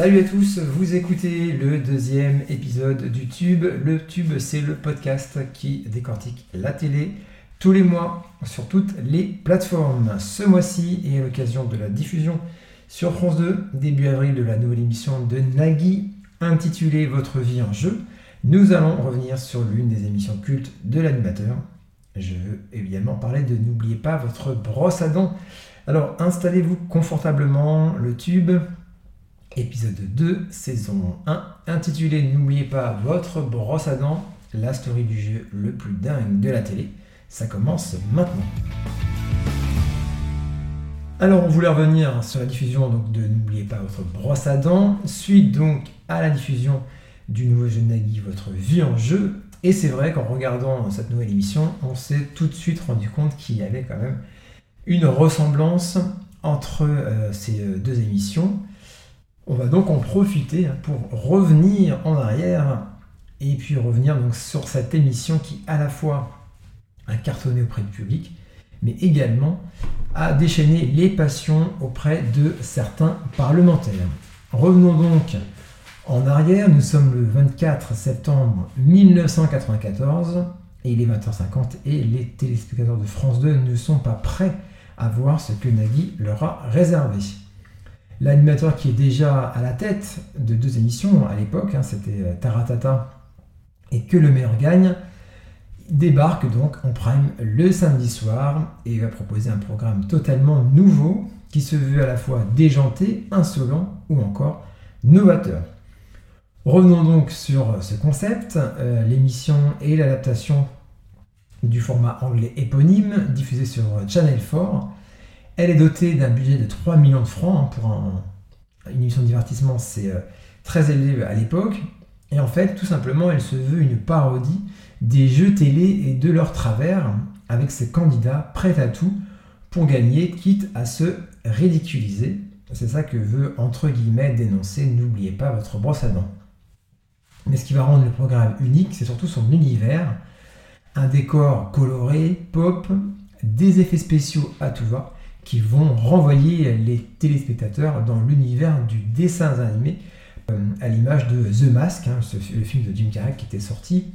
Salut à tous, vous écoutez le deuxième épisode du Tube. Le Tube, c'est le podcast qui décortique la télé tous les mois sur toutes les plateformes. Ce mois-ci, et à l'occasion de la diffusion sur France 2, début avril, de la nouvelle émission de Nagui intitulée Votre vie en jeu, nous allons revenir sur l'une des émissions cultes de l'animateur. Je veux évidemment parler de N'oubliez pas votre brosse à dents. Alors installez-vous confortablement, le tube, épisode 2, saison 1, intitulé N'oubliez pas votre brosse à dents, la story du jeu le plus dingue de la télé. Ça commence maintenant. Alors on voulait revenir sur la diffusion donc, de N'oubliez pas votre brosse à dents, suite donc à la diffusion du nouveau jeu Nagui, votre vie en jeu. Et c'est vrai qu'en regardant cette nouvelle émission, on s'est tout de suite rendu compte qu'il y avait quand même une ressemblance entre euh, ces euh, deux émissions. On va donc en profiter pour revenir en arrière et puis revenir donc sur cette émission qui à la fois a cartonné auprès du public, mais également a déchaîné les passions auprès de certains parlementaires. Revenons donc en arrière, nous sommes le 24 septembre 1994 et il est 20h50 et les téléspectateurs de France 2 ne sont pas prêts à voir ce que Nagui leur a réservé. L'animateur qui est déjà à la tête de deux émissions à l'époque, hein, c'était euh, Taratata et Que le meilleur gagne, débarque donc en prime le samedi soir et va proposer un programme totalement nouveau qui se veut à la fois déjanté, insolent ou encore novateur. Revenons donc sur ce concept. Euh, l'émission est l'adaptation du format anglais éponyme diffusé sur Channel 4 elle est dotée d'un budget de 3 millions de francs. Hein, pour une émission de divertissement, c'est euh, très élevé à l'époque. Et en fait, tout simplement, elle se veut une parodie des jeux télé et de leur travers, avec ses candidats prêts à tout pour gagner, quitte à se ridiculiser. C'est ça que veut, entre guillemets, dénoncer N'oubliez pas votre brosse à dents. Mais ce qui va rendre le programme unique, c'est surtout son univers. Un décor coloré, pop, des effets spéciaux à tout va, qui vont renvoyer les téléspectateurs dans l'univers du dessin animé, euh, à l'image de The Mask, hein, le film de Jim Carrey qui était sorti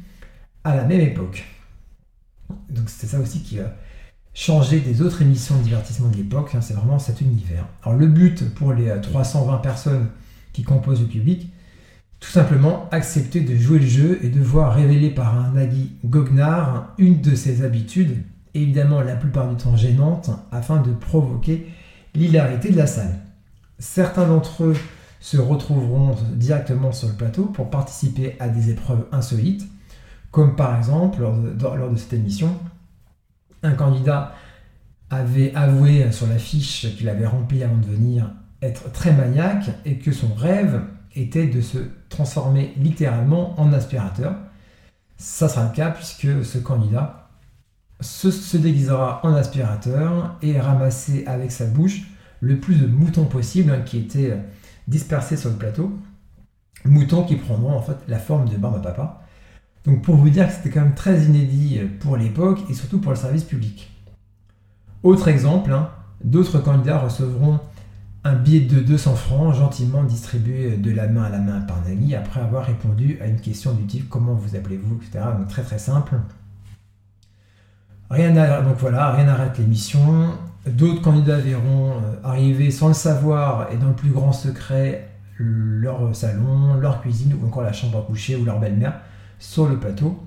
à la même époque. Donc c'est ça aussi qui a changé des autres émissions de divertissement de l'époque, hein, c'est vraiment cet univers. Alors le but pour les 320 personnes qui composent le public, tout simplement accepter de jouer le jeu et de voir révéler par un Nagui goguenard une de ses habitudes évidemment la plupart du temps gênante, afin de provoquer l'hilarité de la salle. Certains d'entre eux se retrouveront directement sur le plateau pour participer à des épreuves insolites, comme par exemple lors de, cette émission, un candidat avait avoué sur la fiche qu'il avait remplie avant de venir être très maniaque et que son rêve était de se transformer littéralement en aspirateur. Ça sera le cas puisque ce candidat se, déguisera en aspirateur et ramasser avec sa bouche le plus de moutons possible hein, qui étaient dispersés sur le plateau. Moutons qui prendront en fait la forme de barbe à papa. Donc pour vous dire que c'était quand même très inédit pour l'époque et surtout pour le service public. Autre exemple, hein, d'autres candidats recevront un billet de 200 francs gentiment distribué de la main à la main par Nagui après avoir répondu à une question du type comment vous appelez-vous, etc. Donc très très simple. Rien n'arrête l'émission. D'autres candidats verront euh, arriver sans le savoir et dans le plus grand secret leur salon, leur cuisine ou encore la chambre à coucher ou leur belle-mère sur le plateau.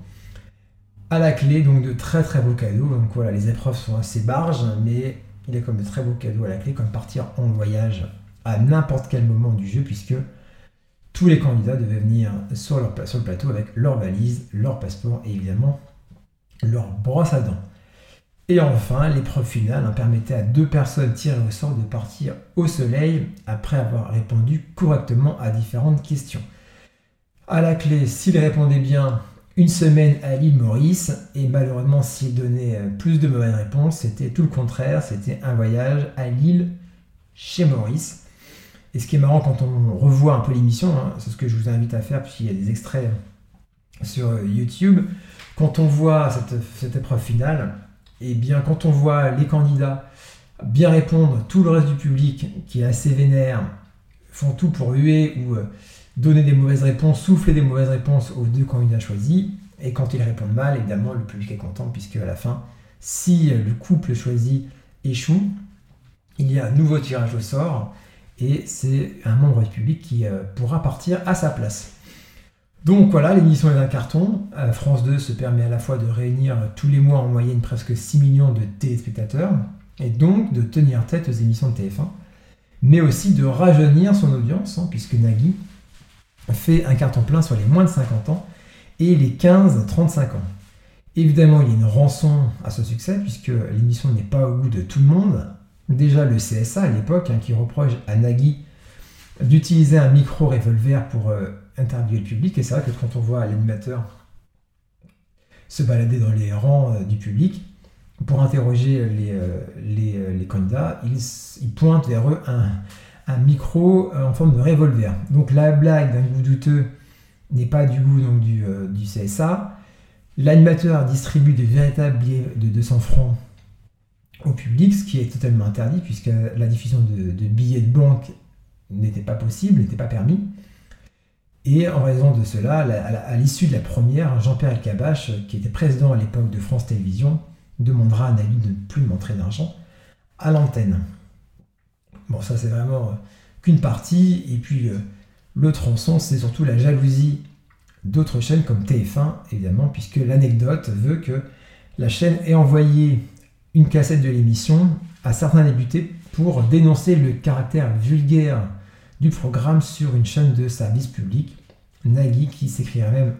À la clé, donc de très très beaux cadeaux. Donc voilà, les épreuves sont assez barges, mais il y a comme de très beaux cadeaux à la clé, comme partir en voyage à n'importe quel moment du jeu, puisque tous les candidats devaient venir sur, sur le plateau avec leur valise, leur passeport et évidemment leur brosse à dents. Et enfin, l'épreuve finale hein, permettait à deux personnes tirées au sort de partir au soleil après avoir répondu correctement à différentes questions. À la clé, s'ils répondaient bien, une semaine à l'île Maurice, et malheureusement, s'ils donnaient euh, plus de mauvaises réponses, c'était tout le contraire, c'était un voyage à l'île chez Maurice. Et ce qui est marrant quand on revoit un peu l'émission, hein, c'est ce que je vous invite à faire, puisqu'il y a des extraits sur euh, YouTube, quand on voit cette, épreuve finale, et eh bien quand on voit les candidats bien répondre, tout le reste du public qui est assez vénère font tout pour huer ou donner des mauvaises réponses, souffler des mauvaises réponses aux deux candidats choisis. Et quand ils répondent mal, évidemment, le public est content, puisque à la fin, si le couple choisi échoue, il y a un nouveau tirage au sort, et c'est un membre du public qui pourra partir à sa place. Donc voilà, l'émission est un carton. Euh, France 2 se permet à la fois de réunir tous les mois en moyenne presque 6 millions de téléspectateurs, et donc de tenir tête aux émissions de TF1, mais aussi de rajeunir son audience, hein, puisque Nagui fait un carton plein sur les moins de 50 ans et les 15-35 ans. Évidemment, il y a une rançon à ce succès, puisque l'émission n'est pas au goût de tout le monde. Déjà, le CSA à l'époque, hein, qui reproche à Nagui d'utiliser un micro revolver pour euh, interviewer le public. Et c'est vrai que quand on voit l'animateur se balader dans les rangs euh, du public pour interroger les, euh, euh, les, candidats, il, pointe vers eux un, micro en forme de revolver. Donc la blague d'un goût douteux n'est pas du goût donc, du, du CSA. L'animateur distribue de véritables billets de 200 francs au public, ce qui est totalement interdit puisque la diffusion de billets de banque n'était pas possible, n'était pas permis. Et en raison de cela, à l'issue de la première, Jean-Pierre Elkabach, qui était président à l'époque de France Télévisions, demandera un avis de ne plus montrer d'argent à l'antenne. Bon, ça c'est vraiment euh, qu'une partie. Et puis euh, le tronçon, c'est surtout la jalousie d'autres chaînes comme TF1, évidemment, puisque l'anecdote veut que la chaîne ait envoyé une cassette de l'émission à certains députés pour dénoncer le caractère vulgaire du programme sur une chaîne de service public. Nagui qui s'écrirait même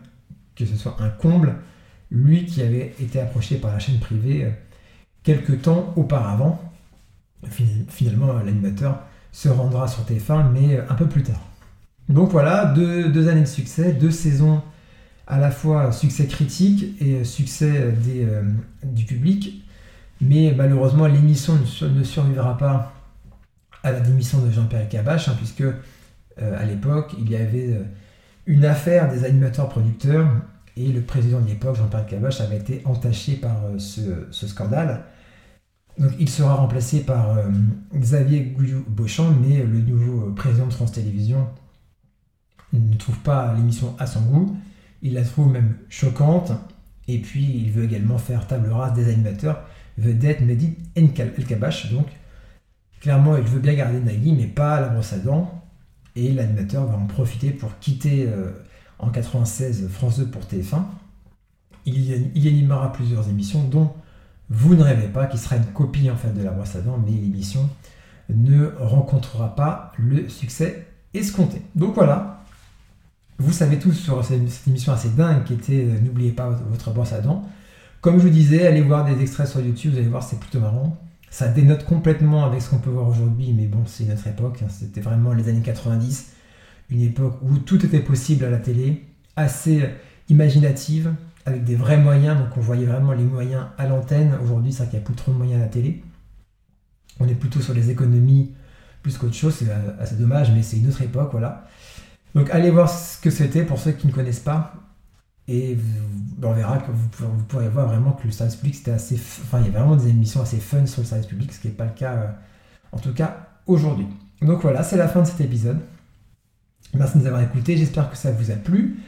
que ce soit un comble, lui qui avait été approché par la chaîne privée euh, quelques temps auparavant. Finalement, l'animateur se rendra sur TF1, mais euh, un peu plus tard. Donc voilà, deux, années de succès, deux saisons à la fois succès critique et succès euh, du public. Mais malheureusement, l'émission ne survivra pas à la démission de Jean-Pierre Cabache, hein, puisque euh, à l'époque, il y avait euh, une affaire des animateurs producteurs et le président de l'époque, Jean-Pierre Cabache, avait été entaché par euh, ce, scandale. Donc il sera remplacé par Xavier Gouillou-Beauchamp, mais le nouveau président de France Télévisions ne trouve pas l'émission à son goût. Il la trouve même choquante. Et puis il veut également faire table rase des animateurs vedette Mehdi El Kabash, donc Clairement, il veut bien garder Nagui, mais pas la brosse à dents. Et l'animateur va en profiter pour quitter euh, en 96 France 2 pour TF1. Il y, animera plusieurs émissions, dont Vous ne rêvez pas, qui sera une copie en fait de la brosse à dents, mais l'émission ne rencontrera pas le succès escompté. Donc voilà, vous savez tous sur cette, émission assez dingue qui était euh, N'oubliez pas votre brosse à dents. Comme je vous disais, allez voir des extraits sur YouTube, vous allez voir, c'est plutôt marrant. Ça dénote complètement avec ce qu'on peut voir aujourd'hui, mais bon, c'est notre époque. Hein. C'était vraiment les années 90, une époque où tout était possible à la télé, assez imaginative, avec des vrais moyens. Donc on voyait vraiment les moyens à l'antenne. Aujourd'hui, c'est vrai qu'il n'y a plus trop de moyens à la télé. On est plutôt sur les économies plus qu'autre chose. C'est assez dommage, mais c'est une autre époque, voilà. Donc allez voir ce que c'était pour ceux qui ne connaissent pas. Et on verra que vous, pourrez voir vraiment que le service public, c'était assez. Enfin, il y a vraiment des émissions assez fun sur le service public, ce qui n'est pas le cas, euh, en tout cas, aujourd'hui. Donc voilà, c'est la fin de cet épisode. Merci de nous avoir écoutés, j'espère que ça vous a plu.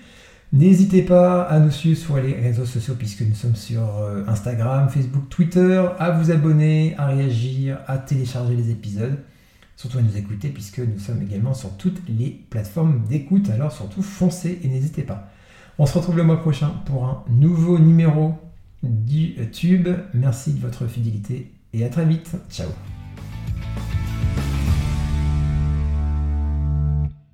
N'hésitez pas à nous suivre sur les réseaux sociaux puisque nous sommes sur euh, Instagram, Facebook, Twitter, à vous abonner, à réagir, à télécharger les épisodes, surtout à nous écouter puisque nous sommes également sur toutes les plateformes d'écoute. Alors surtout foncez et n'hésitez pas. On se retrouve le mois prochain pour un nouveau numéro du Tube. Merci de votre fidélité et à très vite. Ciao